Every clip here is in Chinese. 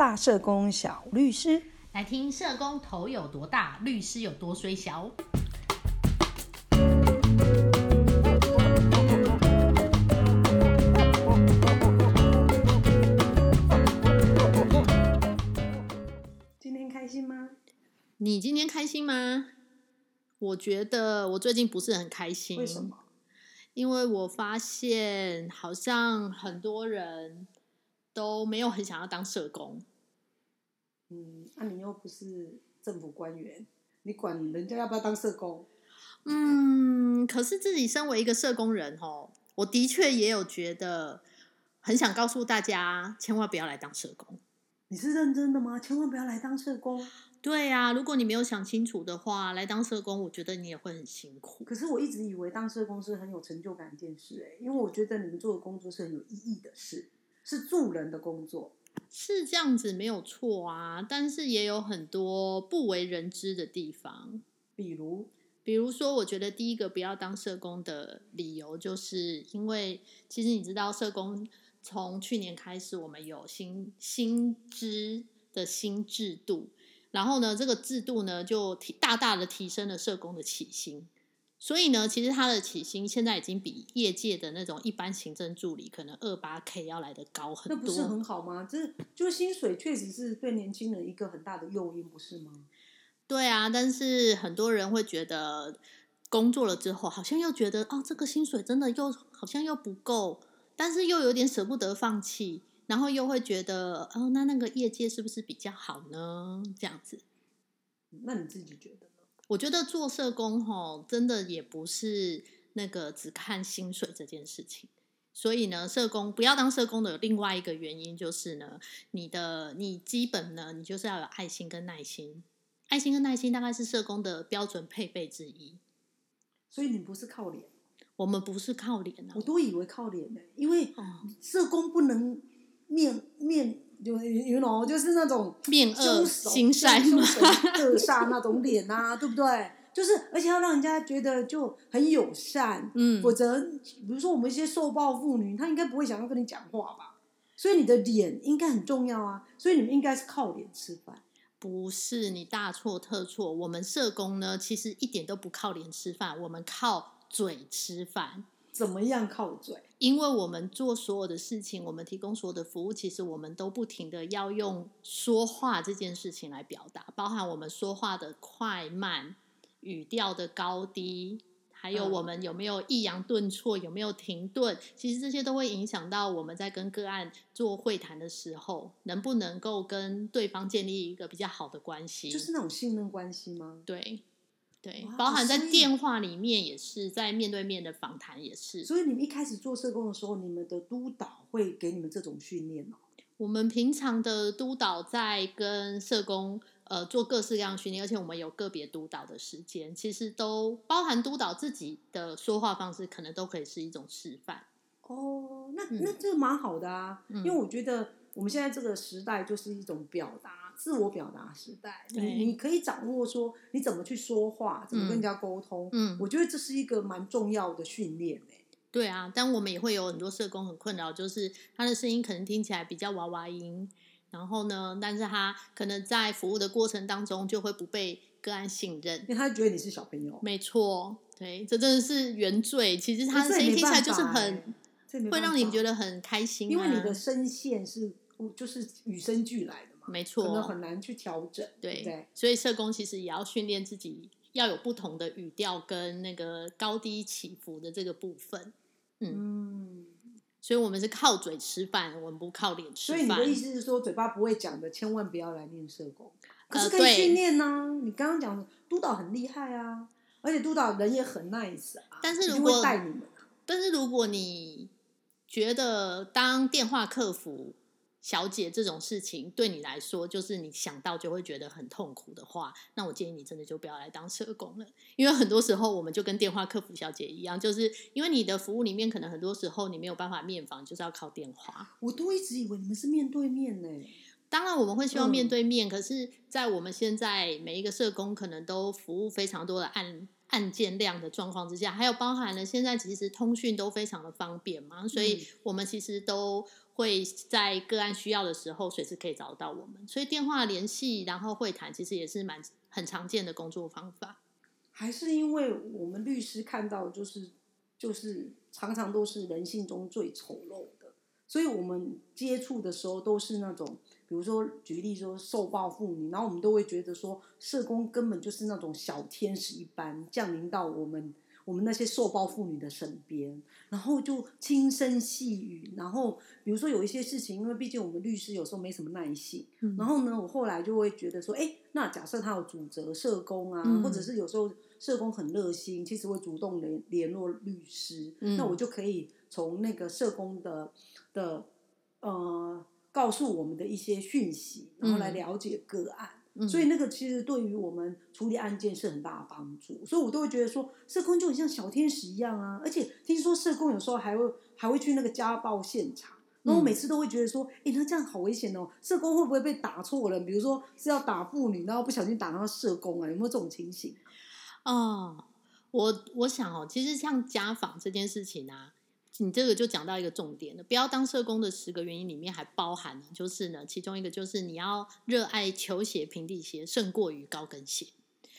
大社工小律师，来听社工头有多大，律师有多虽小。今天开心吗？你今天开心吗？我觉得我最近不是很开心。为什么？因为我发现好像很多人都没有很想要当社工。嗯，那、你又不是政府官员，你管人家要不要当社工？嗯，可是自己身为一个社工人哦，我的确也有觉得很想告诉大家，千万不要来当社工。你是认真的吗？千万不要来当社工。对呀、如果你没有想清楚的话，来当社工，我觉得你也会很辛苦。可是我一直以为当社工是很有成就感的一件事、哎，因为我觉得你们做的工作是很有意义的事，是助人的工作。是这样子没有错啊，但是也有很多不为人知的地方。比如，比如说，我觉得第一个不要当社工的理由，就是因为其实你知道，社工从去年开始，我们有新薪资的新制度，然后呢，这个制度呢就提大大的提升了社工的起薪。所以呢，其实他的起薪现在已经比业界的那种一般行政助理可能二八 K 要来的高很多。那不是很好吗？这就是薪水确实是对年轻人一个很大的诱因，不是吗？对啊，但是很多人会觉得工作了之后，好像又觉得哦，这个薪水真的又好像又不够，但是又有点舍不得放弃，然后又会觉得哦，那那个业界是不是比较好呢？这样子，那你自己觉得呢？我觉得做社工吼，真的也不是那个只看薪水这件事情。所以呢，社工不要当社工的另外一个原因就是呢，你的你基本呢，你就是要有爱心跟耐心。爱心跟耐心大概是社工的标准配备之一。所以你不是靠脸，我们不是靠脸啊我，都以为靠脸呢、因为哦，社工不能面面就 you know 就是那种面恶心善恶煞那种脸啊，对不对？就是而且要让人家觉得就很友善，嗯否则比如说我们一些受暴妇女，她应该不会想要跟你讲话吧？所以你的脸应该很重要啊，所以你们应该是靠脸吃饭。不是你大错特错。我们社工呢，其实一点都不靠脸吃饭，我们靠嘴吃饭。怎么样靠嘴？因为我们做所有的事情，我们提供所有的服务，其实我们都不停的要用说话这件事情来表达，包含我们说话的快慢、语调的高低，还有嗯我们有没有抑扬顿挫，有没有停顿，其实这些都会影响到我们在跟个案做会谈的时候，能不能够跟对方建立一个比较好的关系。就是那种信任关系吗？对。对，包含在电话里面也是，在面对面的访谈也是。所以你们一开始做社工的时候，你们的督导会给你们这种训练哦。我们平常的督导在跟社工呃做各式各样的训练，而且我们有个别督导的时间，其实都包含督导自己的说话方式，可能都可以是一种示范。哦，那嗯那这个蛮好的啊，嗯因为我觉得我们现在这个时代就是一种表达、自我表达时代。对你你可以掌握说你怎么去说话，怎么跟人嗯家沟通。嗯我觉得这是一个蛮重要的训练欸。对啊，但我们也会有很多社工很困扰，就是他的声音可能听起来比较娃娃音，然后呢，但是他可能在服务的过程当中就会不被个案信任因。为他觉得你是小朋友，没错，对，这真的是原罪。其实他的声音听起来就是很会让你觉得很开心、啊，因为你的声线是就是与生俱来没错，很难去调整。对对，所以社工其实也要训练自己，要有不同的语调跟那个高低起伏的这个部分。嗯，嗯。所以我们是靠嘴吃饭，我们不靠脸吃饭。所以你的意思是说，嘴巴不会讲的，千万不要来念社工。可是可以训练呢、你刚刚讲的督导很厉害啊，而且督导人也很 nice 啊。但是如果会带你们啊，但是如果你觉得当电话客服小姐这种事情对你来说，就是你想到就会觉得很痛苦的话，那我建议你真的就不要来当社工了，因为很多时候我们就跟电话客服小姐一样，就是因为你的服务里面可能很多时候你没有办法面访，就是要靠电话。我都一直以为你们是面对面呢、当然，我们会希望面嗯对面，可是，在我们现在每一个社工可能都服务非常多的案案件量的状况之下，还有包含了现在其实通讯都非常的方便嘛，所以嗯。我们其实都会在个案需要的时候随时可以找到我们。所以电话联系，然后会谈，其实也是蛮很常见的工作方法。还是因为我们律师看到就是就是常常都是人性中最丑陋的，所以我们接触的时候都是那种，比如说举例说受暴妇女，然后我们都会觉得说社工根本就是那种小天使一般降临到我们我们那些受暴妇女的身边，然后就轻声细语，然后比如说有一些事情，因为毕竟我们律师有时候没什么耐性，嗯然后呢，我后来就会觉得说，哎，那假设他有主责社工啊，嗯或者是有时候社工很热心，其实会主动联联络律师，嗯那我就可以从那个社工的的呃告诉我们的一些讯息，然后来嗯了解个案。所以那个其实对于我们处理案件是很大的帮助，所以我都会觉得说，社工就很像小天使一样啊。而且听说社工有时候还会还会去那个家暴现场，然后每次都会觉得说，诶，那这样好危险哦，社工会不会被打错人？比如说是要打妇女，然后不小心打到社工啊，有没有这种情形？哦，我我想哦，其实像家访这件事情啊，你这个就讲到一个重点了。不要当社工的十个原因里面还包含了，就是呢，其中一个就是你要热爱球鞋、平底鞋胜过于高跟鞋，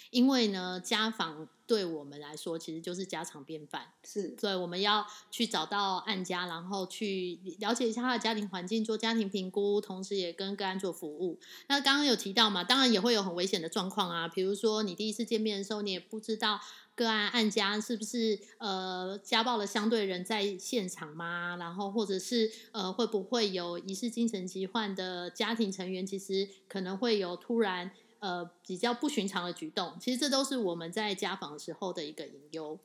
因为呢，家访对我们来说其实就是家常便饭。是对，我们要去找到案家，然后去了解一下他的家庭环境，做家庭评估，同时也跟个案做服务。那刚刚有提到嘛，当然也会有很危险的状况啊，比如说你第一次见面的时候，你也不知道个案案家是不是呃家暴的相对人在现场吗？然后或者是呃会不会有疑似精神疾患的家庭成员，其实可能会有突然。呃，比较不寻常的举动，其实这都是我们在家访的时候的一个隐忧。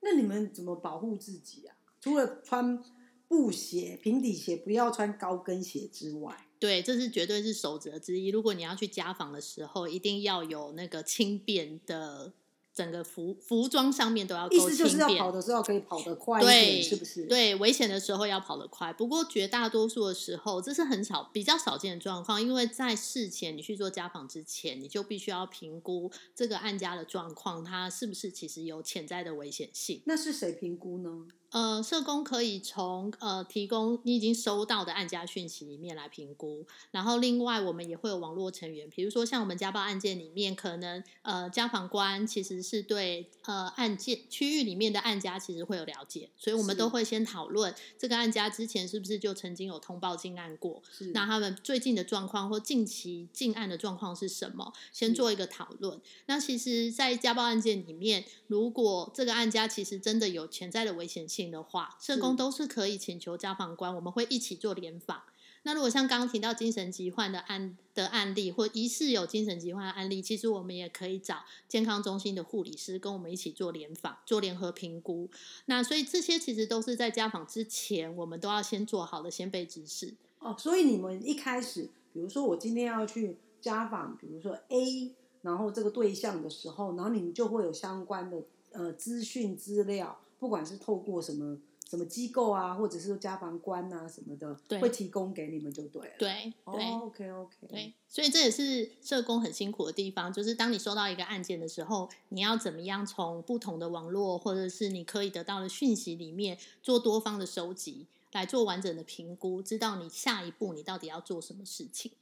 那你们怎么保护自己啊？除了穿布鞋、平底鞋，不要穿高跟鞋之外，对，这是绝对是守则之一。如果你要去家访的时候，一定要有那个轻便的整个服服装上面都要够意思就是。要跑的时候可以跑得快一点，对，是不是？，对，危险的时候要跑得快。不过绝大多数的时候，这是很少、比较少见的状况，因为在事前你去做家访之前，你就必须要评估这个案家的状况，它是不是其实有潜在的危险性。那是谁评估呢？呃，社工可以从呃提供你已经收到的案家讯息里面来评估，然后另外我们也会有网络成员，比如说像我们家暴案件里面，可能呃家访官其实是对呃案件区域里面的案家其实会有了解，所以我们都会先讨论这个案家之前是不是就曾经有通报进案过，那他们最近的状况或近期进案的状况是什么？先做一个讨论。那其实，在家暴案件里面，如果这个案家其实真的有潜在的危险性的话，社工都是可以请求家访官，我们会一起做联访。那如果像刚刚提到精神疾患的案的案例，或疑似有精神疾患的案例，其实我们也可以找健康中心的护理师跟我们一起做联访，做联合评估。那所以这些其实都是在家访之前，我们都要先做好的先备知识。哦，所以你们一开始，比如说我今天要去家访，比如说 A，然后这个对象的时候，然后你们就会有相关的呃资讯资料，不管是透过什么什么机构啊，或者是家防官啊什么的，对会提供给你们就对了。对对。哦，OK OK，对，所以这也是社工很辛苦的地方，就是当你收到一个案件的时候，你要怎么样从不同的网络或者是你可以得到的讯息里面做多方的收集，来做完整的评估，知道你下一步你到底要做什么事情。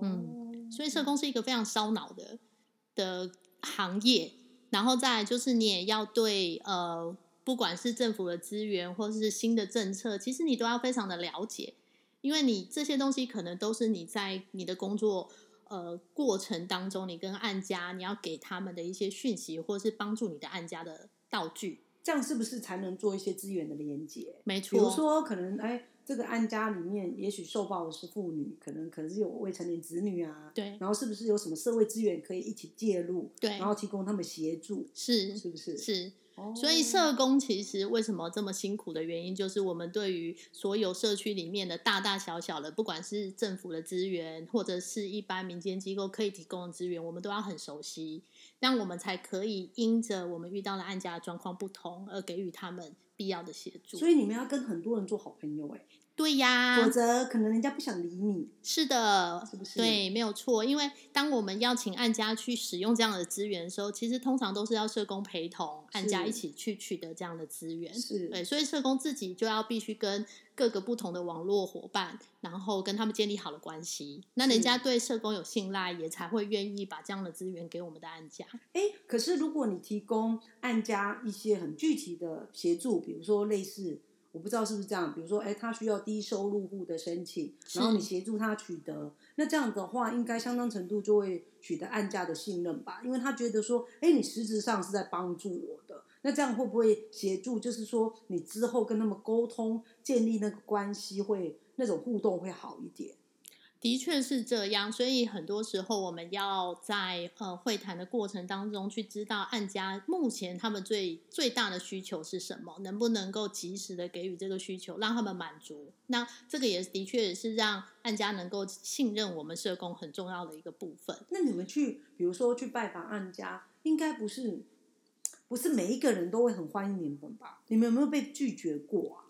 嗯所以社工是一个非常烧脑的的行业，然后再来就是你也要对呃，不管是政府的资源或是新的政策，其实你都要非常的了解，因为你这些东西可能都是你在你的工作呃过程当中，你跟案家你要给他们的一些讯息，或是帮助你的案家的道具。这样是不是才能做一些资源的连接？没错，比如说，可能哎，这个案家里面，也许受暴的是妇女，可能可能是有未成年子女啊，对然后是不是有什么社会资源可以一起介入，对然后提供他们协助，是是不是？是。哦，所以社工其实为什么这么辛苦的原因，就是我们对于所有社区里面的大大小小的，不管是政府的资源，或者是一般民间机构可以提供的资源，我们都要很熟悉，这样我们才可以因着我们遇到的案家的状况不同，而给予他们必要的协助。所以你们要跟很多人做好朋友哎、对呀，否则可能人家不想理你，是的，是不是？对，没有错。因为当我们邀请案家去使用这样的资源的时候，其实通常都是要社工陪同案家一起去取得这样的资源。是对，所以社工自己就要必须跟各个不同的网络伙伴，然后跟他们建立好的关系，那人家对社工有信赖，也才会愿意把这样的资源给我们的案家。哎，可是如果你提供案家一些很具体的协助，比如说类似。我不知道是不是这样，比如说，哎，他需要低收入户的申请，然后你协助他取得，那这样的话，应该相当程度就会取得案价的信任吧？因为他觉得说，哎，你实质上是在帮助我的，那这样会不会协助？就是说，你之后跟他们沟通、建立那个关系，会那种互动会好一点。的确是这样，所以很多时候我们要在呃会谈的过程当中去知道案家目前他们最最大的需求是什么，能不能够及时的给予这个需求，让他们满足。那这个也的确也是让案家能够信任我们社工很重要的一个部分。那你们去，比如说去拜访案家，应该不是不是每一个人都会很欢迎你们吧？你们有没有被拒绝过啊？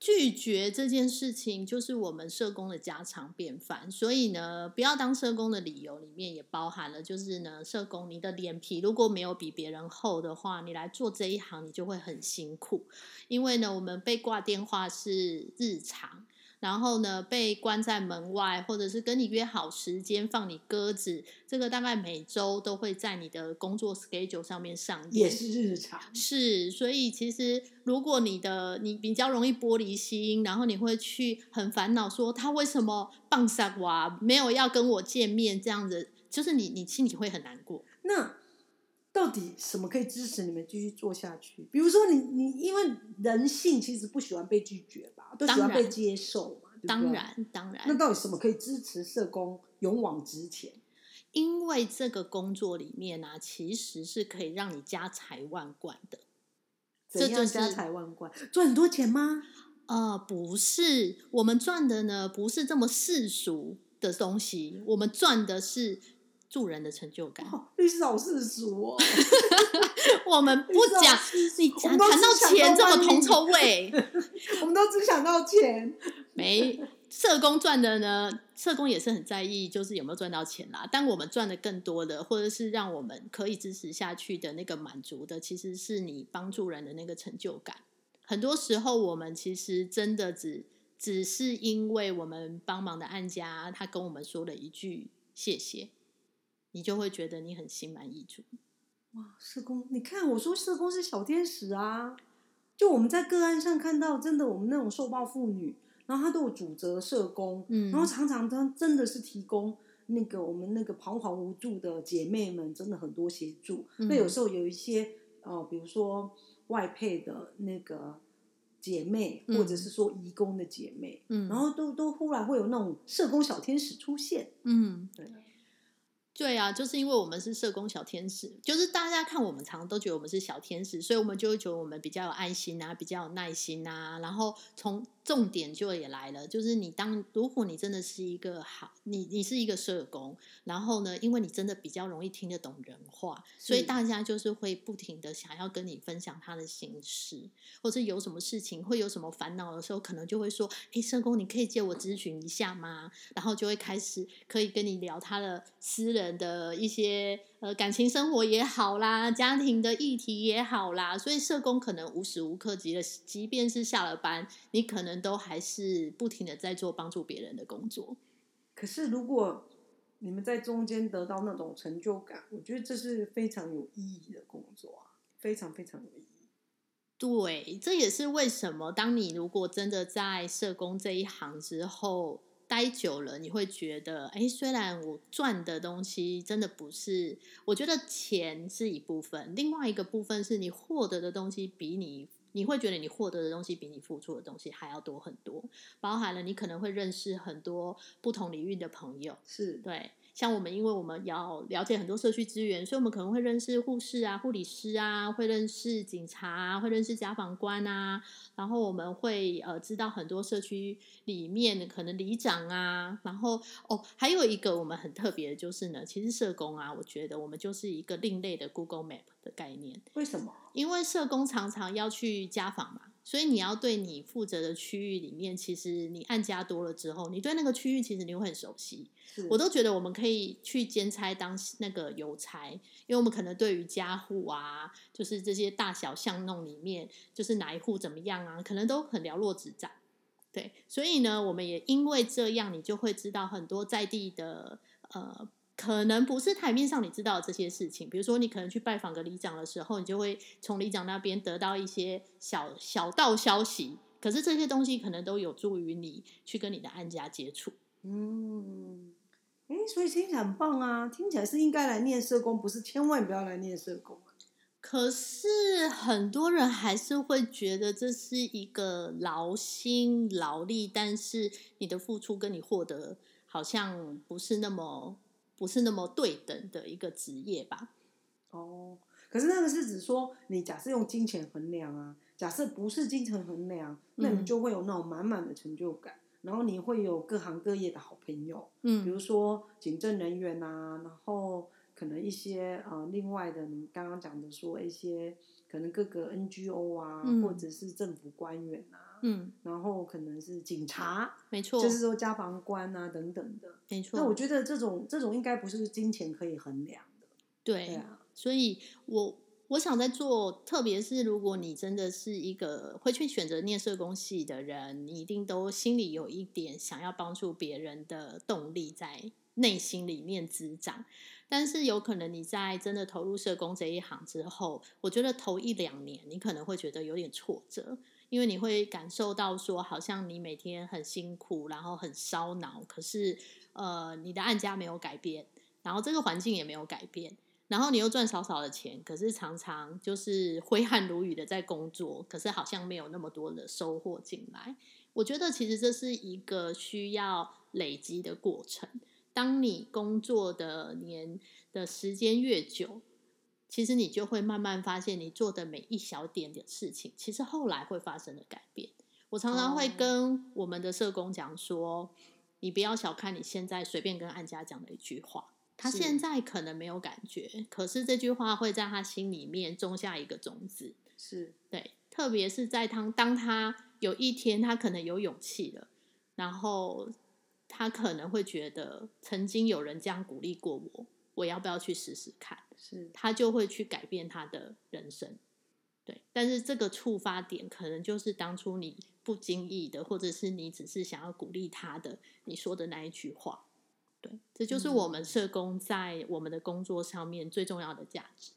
拒绝这件事情就是我们社工的家常便饭，所以呢，不要当社工的理由里面也包含了，就是呢，社工你的脸皮如果没有比别人厚的话，你来做这一行你就会很辛苦，因为呢，我们被挂电话是日常。然后呢，被关在门外，或者是跟你约好时间放你鸽子，这个大概每周都会在你的工作 schedule 上面上演，也是日常。是，所以其实如果你的你比较容易玻璃心，然后你会去很烦恼，说他为什么棒杀我，没有要跟我见面，这样子，就是你你心里会很难过。那到底什么可以支持你们继续做下去？比如说，你你因为人性其实不喜欢被拒绝吧？都喜欢被接受嘛，当然，当然。那到底什么可以支持社工勇往直前？因为这个工作里面呢，其实是可以让你家财万贯的。怎样家财万贯？赚很多钱吗？呃，不是，我们赚的呢，不是这么世俗的东西，我们赚的是助人的成就感。律师好世俗哦。我们不讲，你谈到钱这么铜臭味，我们都只想到钱。没社工赚的呢，社工也是很在意，就是有没有赚到钱啦。但我们赚的更多的，或者是让我们可以支持下去的那个满足的，其实是你帮助人的那个成就感。很多时候，我们其实真的只只是因为我们帮忙的案家，他跟我们说了一句谢谢，你就会觉得你很心满意足。哇，社工，你看我说社工是小天使啊！就我们在个案上看到，真的我们那种受暴妇女，然后她都有主责社工，嗯，然后常常她真的是提供那个我们那个彷徨无助的姐妹们，真的很多协助。那有时候有一些哦，比如说外配的那个姐妹，或者是说义工的姐妹，嗯，然后都都忽然会有那种社工小天使出现，嗯，对。对啊，就是因为我们是社工小天使，就是大家看我们常常都觉得我们是小天使，所以我们就会觉得我们比较有爱心啊，比较有耐心啊，然后从。重点就也来了，就是你当如果你真的是一个好，你你是一个社工，然后呢，因为你真的比较容易听得懂人话，所以大家就是会不停的想要跟你分享他的心事，或者有什么事情会有什么烦恼的时候，可能就会说，哎，社工，你可以借我咨询一下吗？然后就会开始可以跟你聊他的私人的一些。呃，感情生活也好啦，家庭的议题也好啦，所以社工可能无时无刻，即的，即便是下了班，你可能都还是不停的在做帮助别人的工作。可是，如果你们在中间得到那种成就感，我觉得这是非常有意义的工作啊，非常非常有意义。对，这也是为什么，当你如果真的在社工这一行之后。待久了，你会觉得，哎，虽然我赚的东西真的不是，我觉得钱是一部分，另外一个部分是你获得的东西比你，你会觉得你获得的东西比你付出的东西还要多很多，包含了你可能会认识很多不同领域的朋友，是对。像我们，因为我们要了解很多社区资源，所以我们可能会认识护士啊、护理师啊，会认识警察啊，会认识家访官啊。然后我们会呃知道很多社区里面可能里长啊。然后哦，还有一个我们很特别的就是呢，其实社工啊，我觉得我们就是一个另类的 Google Map 的概念。为什么？因为社工常常要去家访嘛。所以你要对你负责的区域里面，其实你按家多了之后，你对那个区域其实你会很熟悉。我都觉得我们可以去兼差当那个邮差，因为我们可能对于家户啊，就是这些大小巷弄里面，就是哪一户怎么样啊，可能都很了落指掌。对，所以呢，我们也因为这样，你就会知道很多在地的呃，可能不是台面上你知道的这些事情。比如说，你可能去拜访个里长的时候，你就会从里长那边得到一些小小道消息。可是这些东西可能都有助于你去跟你的案家接触。嗯，哎，所以听起来很棒啊！听起来是应该来念社工，不是千万不要来念社工啊。可是很多人还是会觉得这是一个劳心劳力，但是你的付出跟你获得好像不是那么不是那么对等的一个职业吧？哦，可是那个是指说，你假设用金钱衡量啊，假设不是金钱衡量，那你嗯。就会有那种满满的成就感，然后你会有各行各业的好朋友，嗯。比嗯如说警政人员啊，然后可能一些呃另外的，你刚刚讲的说一些可能各个 NGO 啊，嗯。或者是政府官员啊，嗯，然后可能是警察，没错，就是说家防官啊等等的。没错。那我觉得这种这种应该不是金钱可以衡量的，对对，啊，所以我我想在做，特别是如果你真的是一个会去选择念社工系的人，你一定都心里有一点想要帮助别人的动力在内心里面滋长。但是有可能你在真的投入社工这一行之后，我觉得头一两年你可能会觉得有点挫折，因为你会感受到说，好像你每天很辛苦，然后很烧脑，可是呃，你的案家没有改变，然后这个环境也没有改变。然后你又赚少少的钱，可是常常就是挥汗如雨的在工作，可是好像没有那么多的收获进来。我觉得其实这是一个需要累积的过程。当你工作的年的时间越久，其实你就会慢慢发现，你做的每一小点点事情，其实后来会发生的改变。我常常会哦跟我们的社工讲说，你不要小看你现在随便跟安家讲的一句话，他现在可能没有感觉，可是这句话会在他心里面种下一个种子。是对，特别是在他当他有一天他可能有勇气了，然后他可能会觉得曾经有人这样鼓励过我，我要不要去试试看？是，他就会去改变他的人生。对，但是这个触发点可能就是当初你不经意的，或者是你只是想要鼓励他的，你说的那一句话。对，这就是我们嗯社工在我们的工作上面最重要的价值。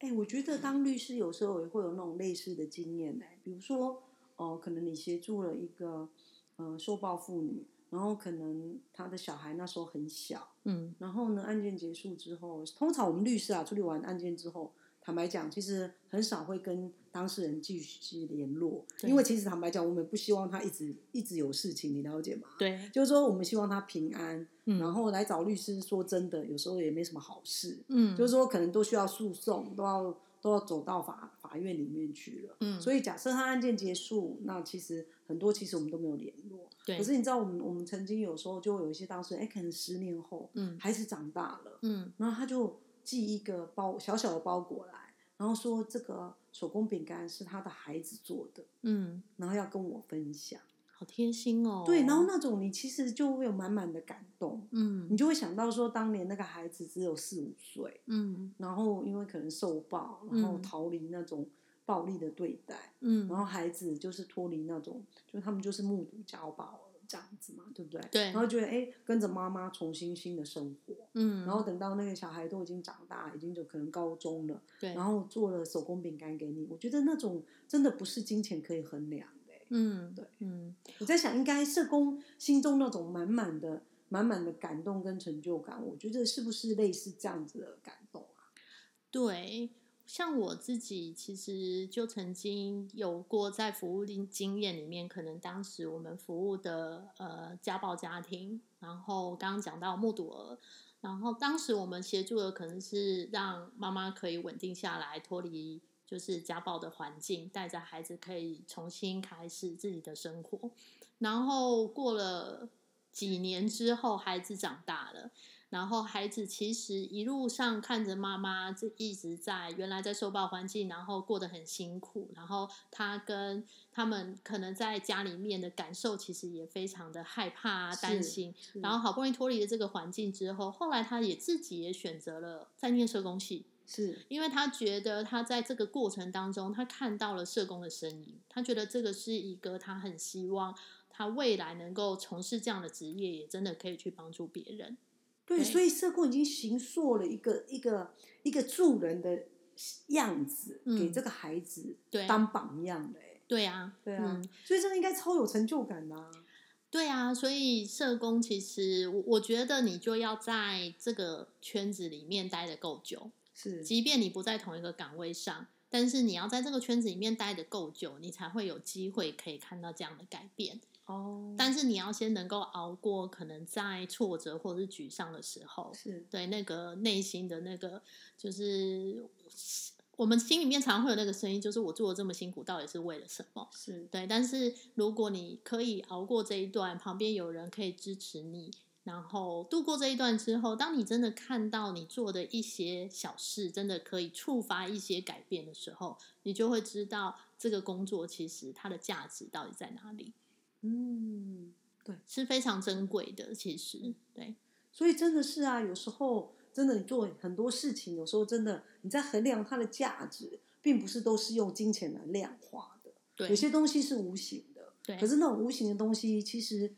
哎、我觉得当律师有时候也会有那种类似的经验呢、比如说，哦、可能你协助了一个呃受暴妇女，然后可能他的小孩那时候很小，嗯然后呢，案件结束之后，通常我们律师啊处理完案件之后，坦白讲，其实很少会跟当事人继续联络，因为其实坦白讲，我们不希望他一直一直有事情，你了解吗？对，就是说，我们希望他平安，嗯然后来找律师。说真的，有时候也没什么好事，嗯，就是说可能都需要诉讼，都要都要走到法法院里面去了。嗯，所以假设他案件结束，那其实很多其实我们都没有联络。对，可是你知道，我们我们曾经有时候就会有一些当事人，哎，可能十年后嗯孩子长大了，嗯然后他就寄一个包小小的包裹来，然后说这个手工饼干是他的孩子做的，嗯，然后要跟我分享。好贴心哦。对，然后那种你其实就会有满满的感动，嗯。你就会想到说，当年那个孩子只有四五岁，嗯。然后因为可能受暴，然后嗯。逃离那种暴力的对待，嗯，然后孩子就是脱离那种，就他们就是目睹家暴这样子嘛，对不对？对。然后觉得哎，跟着妈妈重新新的生活，嗯，然后等到那个小孩都已经长大，已经就可能高中了，对，然后做了手工饼干给你，我觉得那种真的不是金钱可以衡量。嗯对嗯我在想，应该社工心中那种满满的、满满的感动跟成就感，我觉得是不是类似这样子的感动啊？对。像我自己其实就曾经有过在服务经经验里面，可能当时我们服务的呃家暴家庭，然后刚刚讲到目睹儿，然后当时我们协助的可能是让妈妈可以稳定下来，脱离就是家暴的环境，带着孩子可以重新开始自己的生活。然后过了几年之后，孩子长大了，然后孩子其实一路上看着妈妈这一直在原来在受暴环境，然后过得很辛苦，然后他跟他们可能在家里面的感受其实也非常的害怕啊、担心，然后好不容易脱离了这个环境之后，后来他也自己也选择了在念社工系。是因为他觉得他在这个过程当中，他看到了社工的身影，他觉得这个是一个他很希望他未来能够从事这样的职业，也真的可以去帮助别人。对，所以社工已经形塑了一个一个一个助人的样子，嗯给这个孩子对当榜样的、欸。对啊，对啊，嗯所以这个应该超有成就感的、啊。对啊，所以社工其实我我觉得你就要在这个圈子里面待的够久，是，即便你不在同一个岗位上，但是你要在这个圈子里面待得够久，你才会有机会可以看到这样的改变。哦，但是你要先能够熬过可能在挫折或者是沮丧的时候，是对那个内心的那个，就是我们心里面常会有那个声音，就是我做的这么辛苦，到底是为了什么？是，对，但是如果你可以熬过这一段，旁边有人可以支持你，然后度过这一段之后，当你真的看到你做的一些小事，真的可以触发一些改变的时候，你就会知道这个工作其实它的价值到底在哪里，嗯，对是非常珍贵的。其实，对，所以真的是啊，有时候真的你做很多事情，有时候真的你在衡量它的价值，并不是都是用金钱来量化的，对有些东西是无形的。对可是那种无形的东西，其实，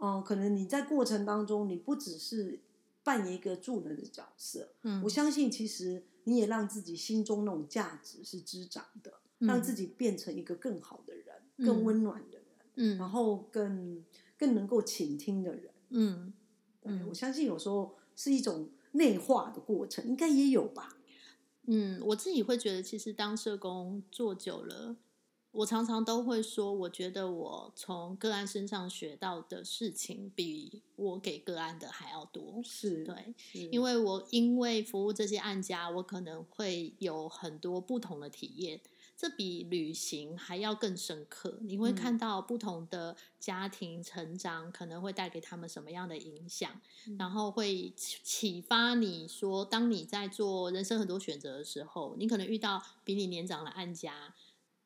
嗯、可能你在过程当中，你不只是扮演一个助人的角色，嗯。我相信其实你也让自己心中那种价值是滋长的，让自己变成一个更好的人，更嗯温暖的人，嗯。然后更更能够倾听的人。嗯。我相信有时候是一种内化的过程，应该也有吧？嗯，我自己会觉得，其实当社工做久了，我常常都会说，我觉得我从个案身上学到的事情，比我给个案的还要多。是，对，是因为我因为服务这些案家，我可能会有很多不同的体验，这比旅行还要更深刻。你会嗯看到不同的家庭成长可能会带给他们什么样的影响，嗯然后会启启发你说，当你在做人生很多选择的时候，你可能遇到比你年长的案家，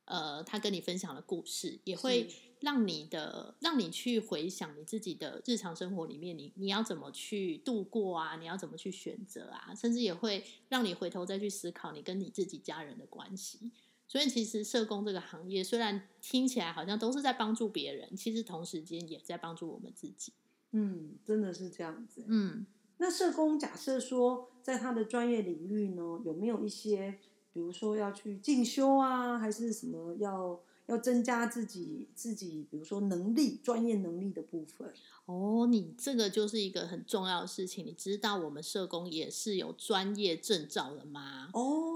呃，他跟你分享的故事，也会让你的让你去回想你自己的日常生活里面，你你要怎么去度过啊？你要怎么去选择啊？甚至也会让你回头再去思考你跟你自己家人的关系。所以，其实社工这个行业虽然听起来好像都是在帮助别人，其实同时间也在帮助我们自己。嗯，真的是这样子。嗯那社工假设说，在他的专业领域呢，有没有一些，比如说要去进修啊，还是什么要要增加自己自己，比如说能力、专业能力的部分？哦，你这个就是一个很重要的事情。你知道我们社工也是有专业证照的吗？哦，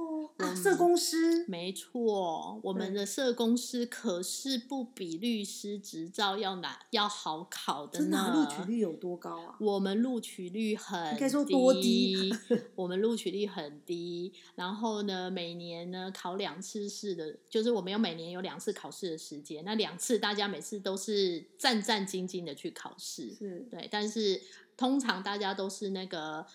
社工师，没错，我们的社工师可是不比律师执照要难要好考的真的啊呢。录取率有多高啊？我们录取率很应该说多低 我们录取率很低。然后呢，每年呢考两次试的，就是我们有每年有两次考试的时间，那两次大家每次都是战战兢兢的去考试。是，对，但是通常大家都是那个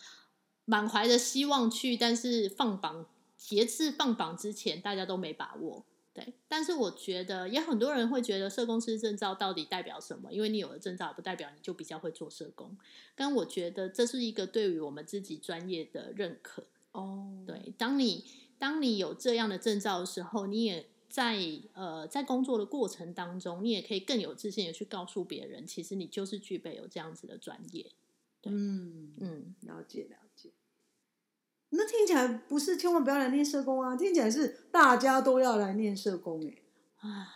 满怀着希望去，但是放榜截至放榜之前，大家都没把握。对，但是我觉得也很多人会觉得社工师证照到底代表什么？因为你有了证照，不代表你就比较会做社工。但我觉得这是一个对于我们自己专业的认可。哦，，对，当你当你有这样的证照的时候，你也在呃在工作的过程当中，你也可以更有自信的去告诉别人，其实你就是具备有这样子的专业。嗯嗯，了解了起来不是千万不要来念社工啊，听起来是大家都要来念社工哎、啊，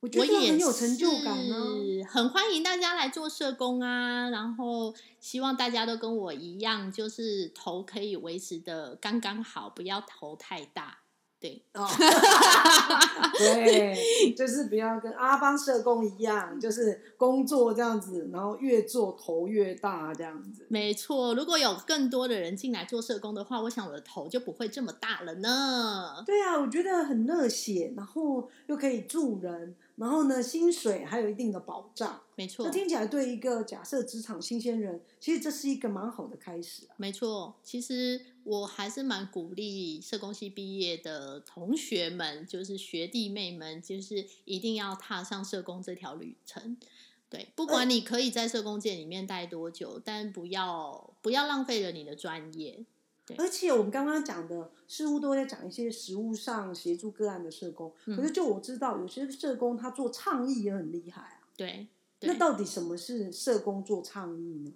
我觉得也很有成就感呢、是很欢迎大家来做社工啊，然后希望大家都跟我一样，就是头可以维持的刚刚好，不要头太大。对，哦，对，就是不要跟阿邦社工一样，就是工作这样子，然后越做头越大这样子。没错。如果有更多的人进来做社工的话，我想我的头就不会这么大了呢。对啊，我觉得很热血，然后又可以助人，然后呢，薪水还有一定的保障。没错这，听起来对一个假设职场新鲜人，其实这是一个蛮好的开始啊。没错。其实我还是蛮鼓励社工系毕业的同学们，就是学弟妹们，就是一定要踏上社工这条旅程。对，不管你可以在社工界里面待多久，但不要不要浪费了你的专业。而且我们刚刚讲的似乎都在讲一些实务上协助个案的社工，嗯可是就我知道，有些社工他做倡议也很厉害啊。对，那到底什么是社工做倡议呢？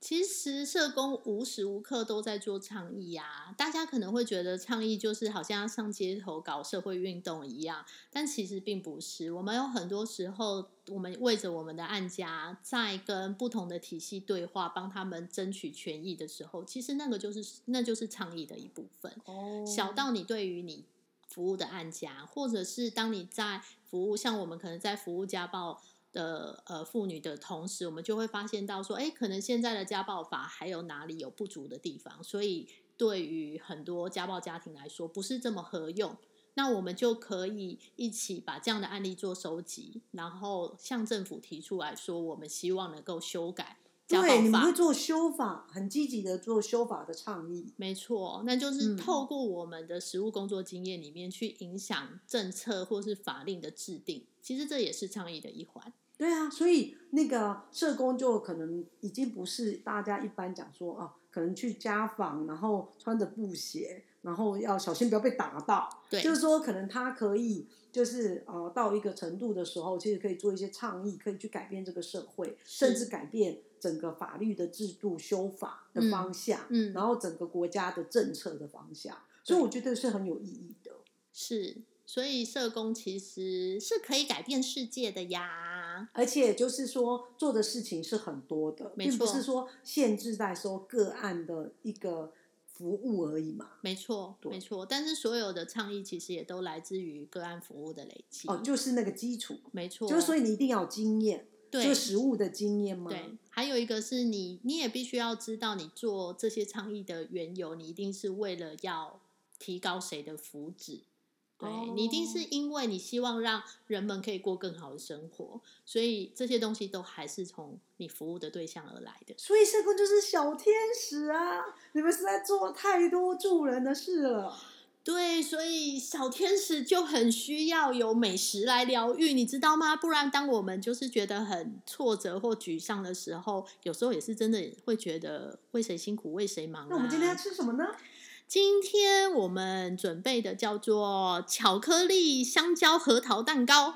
其实社工无时无刻都在做倡议啊，大家可能会觉得倡议就是好像要上街头搞社会运动一样，但其实并不是。我们有很多时候，我们为着我们的案家在跟不同的体系对话，帮他们争取权益的时候，其实那个就是那就是倡议的一部分。哦小到你对于你服务的案家，或者是当你在服务，像我们可能在服务家暴的呃妇女的同时，我们就会发现到说，哎，可能现在的家暴法还有哪里有不足的地方，所以对于很多家暴家庭来说不是这么合用。那我们就可以一起把这样的案例做收集，然后向政府提出来说，我们希望能够修改家对，你暴法。们会做修法，很积极的做修法的倡议。没错，那就是嗯透过我们的实务工作经验里面去影响政策或是法令的制定，其实这也是倡议的一环。对啊，所以那个社工就可能已经不是大家一般讲说啊，可能去家访，然后穿着布鞋，然后要小心不要被打到。对，就是说，可能他可以就是呃到一个程度的时候，其实可以做一些倡议，可以去改变这个社会，甚至改变整个法律的制度修法的方向，嗯，然后整个国家的政策的方向。所以我觉得是很有意义的。是，所以社工其实是可以改变世界的呀。而且就是说，做的事情是很多的，并不是说限制在说个案的一个服务而已嘛。没错，对没错。但是所有的倡议其实也都来自于个案服务的累积。哦，就是那个基础，没错，就是所以你一定要有经验，对就实务的经验吗。对，还有一个是你，你也必须要知道，你做这些倡议的缘由，你一定是为了要提高谁的福祉。对、你一定是哦因为你希望让人们可以过更好的生活，所以这些东西都还是从你服务的对象而来的。所以社工就是小天使啊！你们是在做太多助人的事了。对，所以小天使就很需要有美食来疗愈，你知道吗？不然当我们就是觉得很挫折或沮丧的时候，有时候也是真的会觉得为谁辛苦为谁忙、啊。那我们今天要吃什么呢？今天我们准备的叫做巧克力香蕉核桃蛋糕。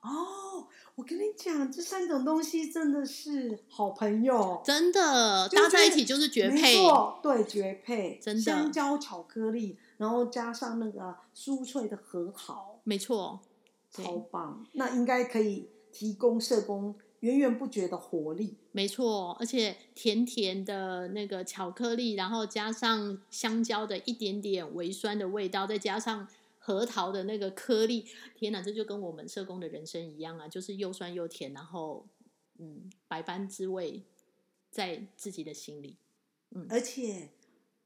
哦，我跟你讲，这三种东西真的是好朋友，真的搭在一起就是绝没配，错，对，绝配，真的香蕉巧克力，然后加上那个酥脆的核桃，没错，超棒。那应该可以提供社工源源不绝的活力。没错，而且甜甜的那个巧克力，然后加上香蕉的一点点微酸的味道，再加上核桃的那个颗粒，天哪，这就跟我们社工的人生一样啊，就是又酸又甜，然后嗯，百般滋味在自己的心里。嗯而且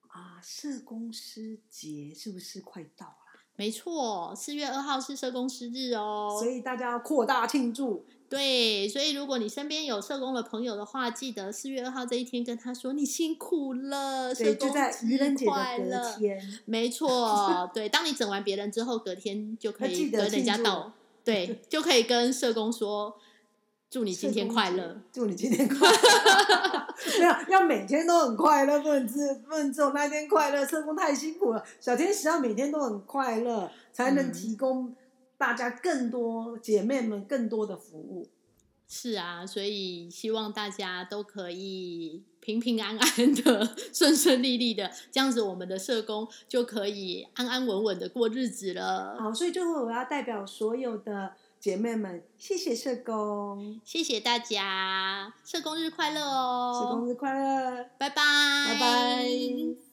啊，社工师节是不是快到了？没错，四月二号是社工师日哦，所以大家要扩大庆祝。对，所以如果你身边有社工的朋友的话，记得四月二号这一天跟他说你辛苦了，社工在愚人节的快乐。没错，对，当你整完别人之后，隔天就可以跟人家庆祝道，对，就可以跟社工说祝你今天快乐。祝你今天快乐。没有，要每天都很快乐，不能只不能只有那天快乐。社工太辛苦了，小天使要每天都很快乐，才能嗯提供大家更多姐妹们更多的服务。是啊，所以希望大家都可以平平安安的、顺顺利利的，这样子我们的社工就可以安安稳稳的过日子了。好，所以最后我要代表所有的姐妹们，谢谢社工，谢谢大家，社工日快乐社哦！工日快乐。拜拜拜拜。